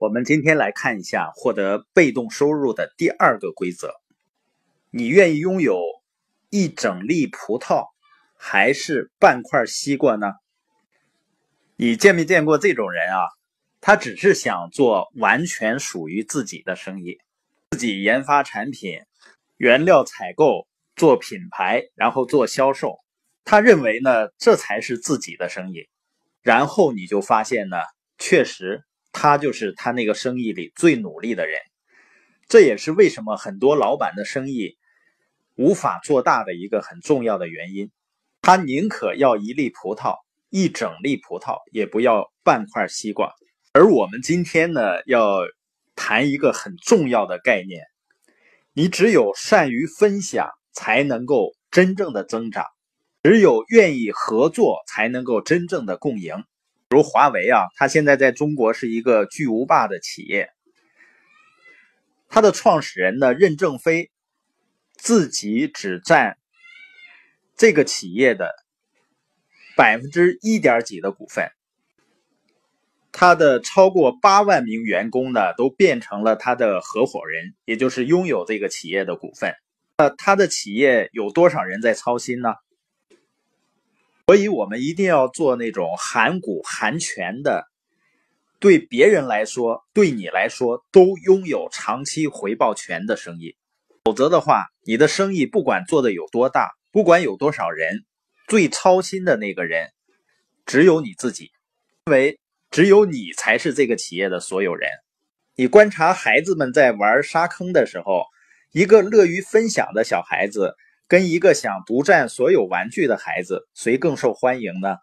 我们今天来看一下获得被动收入的第二个规则：你愿意拥有一整粒葡萄，还是半块西瓜呢？你见没见过这种人啊？他只是想做完全属于自己的生意，自己研发产品、原料采购、做品牌，然后做销售。他认为呢，这才是自己的生意。然后你就发现呢，确实他就是他那个生意里最努力的人。这也是为什么很多老板的生意无法做大的一个很重要的原因。他宁可要一粒葡萄，一整粒葡萄，也不要半块西瓜。而我们今天呢，要谈一个很重要的概念：你只有善于分享，才能够真正的增长。只有愿意合作，才能够真正的共赢。比如华为啊，它现在在中国是一个巨无霸的企业。它的创始人呢，任正非自己只占这个企业的百分之一点几的股份。他的超过八万名员工呢，都变成了他的合伙人，也就是拥有这个企业的股份。那他的企业有多少人在操心呢？所以，我们一定要做那种含股含权的，对别人来说，对你来说都拥有长期回报权的生意。否则的话，你的生意不管做的有多大，不管有多少人，最操心的那个人只有你自己，因为只有你才是这个企业的所有人。你观察孩子们在玩沙坑的时候，一个乐于分享的小孩子。跟一个想独占所有玩具的孩子，谁更受欢迎呢？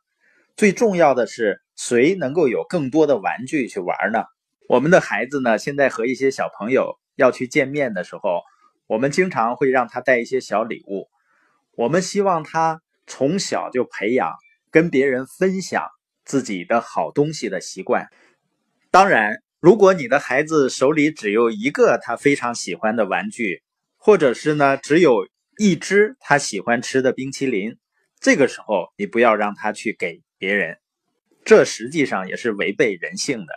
最重要的是，谁能够有更多的玩具去玩呢？我们的孩子呢，现在和一些小朋友要去见面的时候，我们经常会让他带一些小礼物。我们希望他从小就培养跟别人分享自己的好东西的习惯。当然，如果你的孩子手里只有一个他非常喜欢的玩具，或者是呢，只有一只他喜欢吃的冰淇淋，这个时候你不要让他去给别人，这实际上也是违背人性的。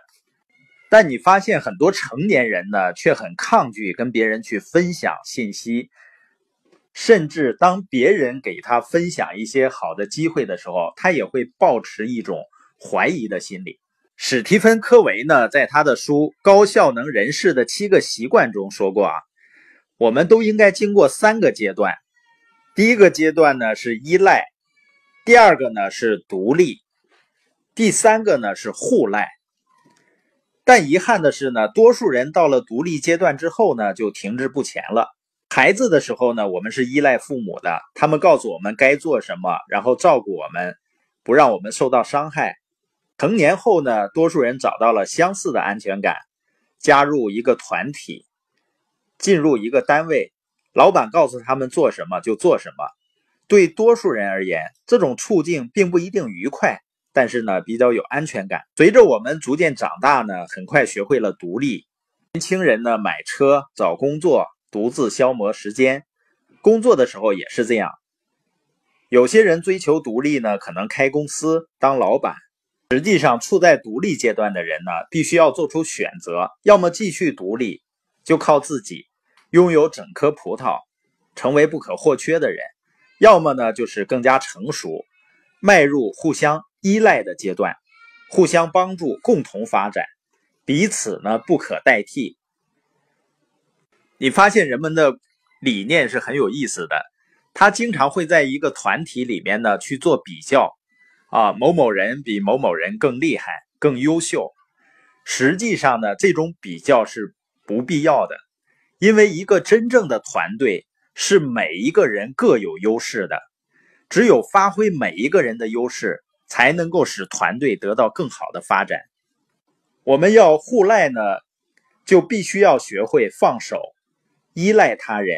但你发现很多成年人呢，却很抗拒跟别人去分享信息，甚至当别人给他分享一些好的机会的时候，他也会保持一种怀疑的心理。史蒂芬·科维呢，在他的书《高效能人士的七个习惯》中说过啊。我们都应该经过三个阶段，第一个阶段呢是依赖，第二个呢是独立，第三个呢是互赖。但遗憾的是呢，多数人到了独立阶段之后呢，就停滞不前了。孩子的时候呢，我们是依赖父母的，他们告诉我们该做什么，然后照顾我们，不让我们受到伤害。成年后呢，多数人找到了相似的安全感，加入一个团体。进入一个单位，老板告诉他们做什么就做什么。对多数人而言，这种处境并不一定愉快，但是呢，比较有安全感。随着我们逐渐长大呢，很快学会了独立。年轻人呢，买车、找工作，独自消磨时间。工作的时候也是这样。有些人追求独立呢，可能开公司当老板。实际上，处在独立阶段的人呢，必须要做出选择：要么继续独立，就靠自己。拥有整颗葡萄，成为不可或缺的人；要么呢，就是更加成熟，迈入互相依赖的阶段，互相帮助，共同发展，彼此呢不可代替。你发现人们的理念是很有意思的，他经常会在一个团体里面呢去做比较，啊，某某人比某某人更厉害、更优秀。实际上呢，这种比较是不必要的。因为一个真正的团队是每一个人各有优势的，只有发挥每一个人的优势，才能够使团队得到更好的发展。我们要互赖呢，就必须要学会放手，依赖他人。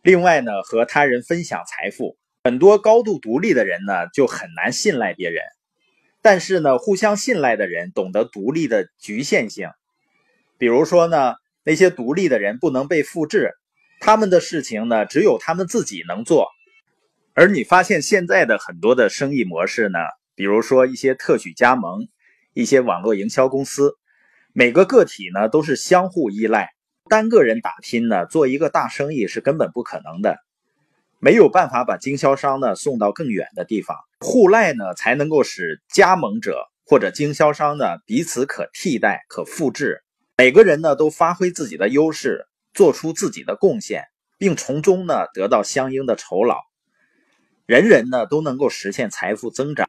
另外呢，和他人分享财富。很多高度独立的人呢，就很难信赖别人。但是呢，互相信赖的人懂得独立的局限性。比如说呢。那些独立的人不能被复制，他们的事情呢，只有他们自己能做。而你发现现在的很多的生意模式呢，比如说一些特许加盟、一些网络营销公司，每个个体呢都是相互依赖，单个人打拼呢做一个大生意是根本不可能的，没有办法把经销商呢送到更远的地方。互赖呢才能够使加盟者或者经销商呢彼此可替代、可复制。每个人呢都发挥自己的优势，做出自己的贡献，并从中呢得到相应的酬劳。人人呢都能够实现财富增长。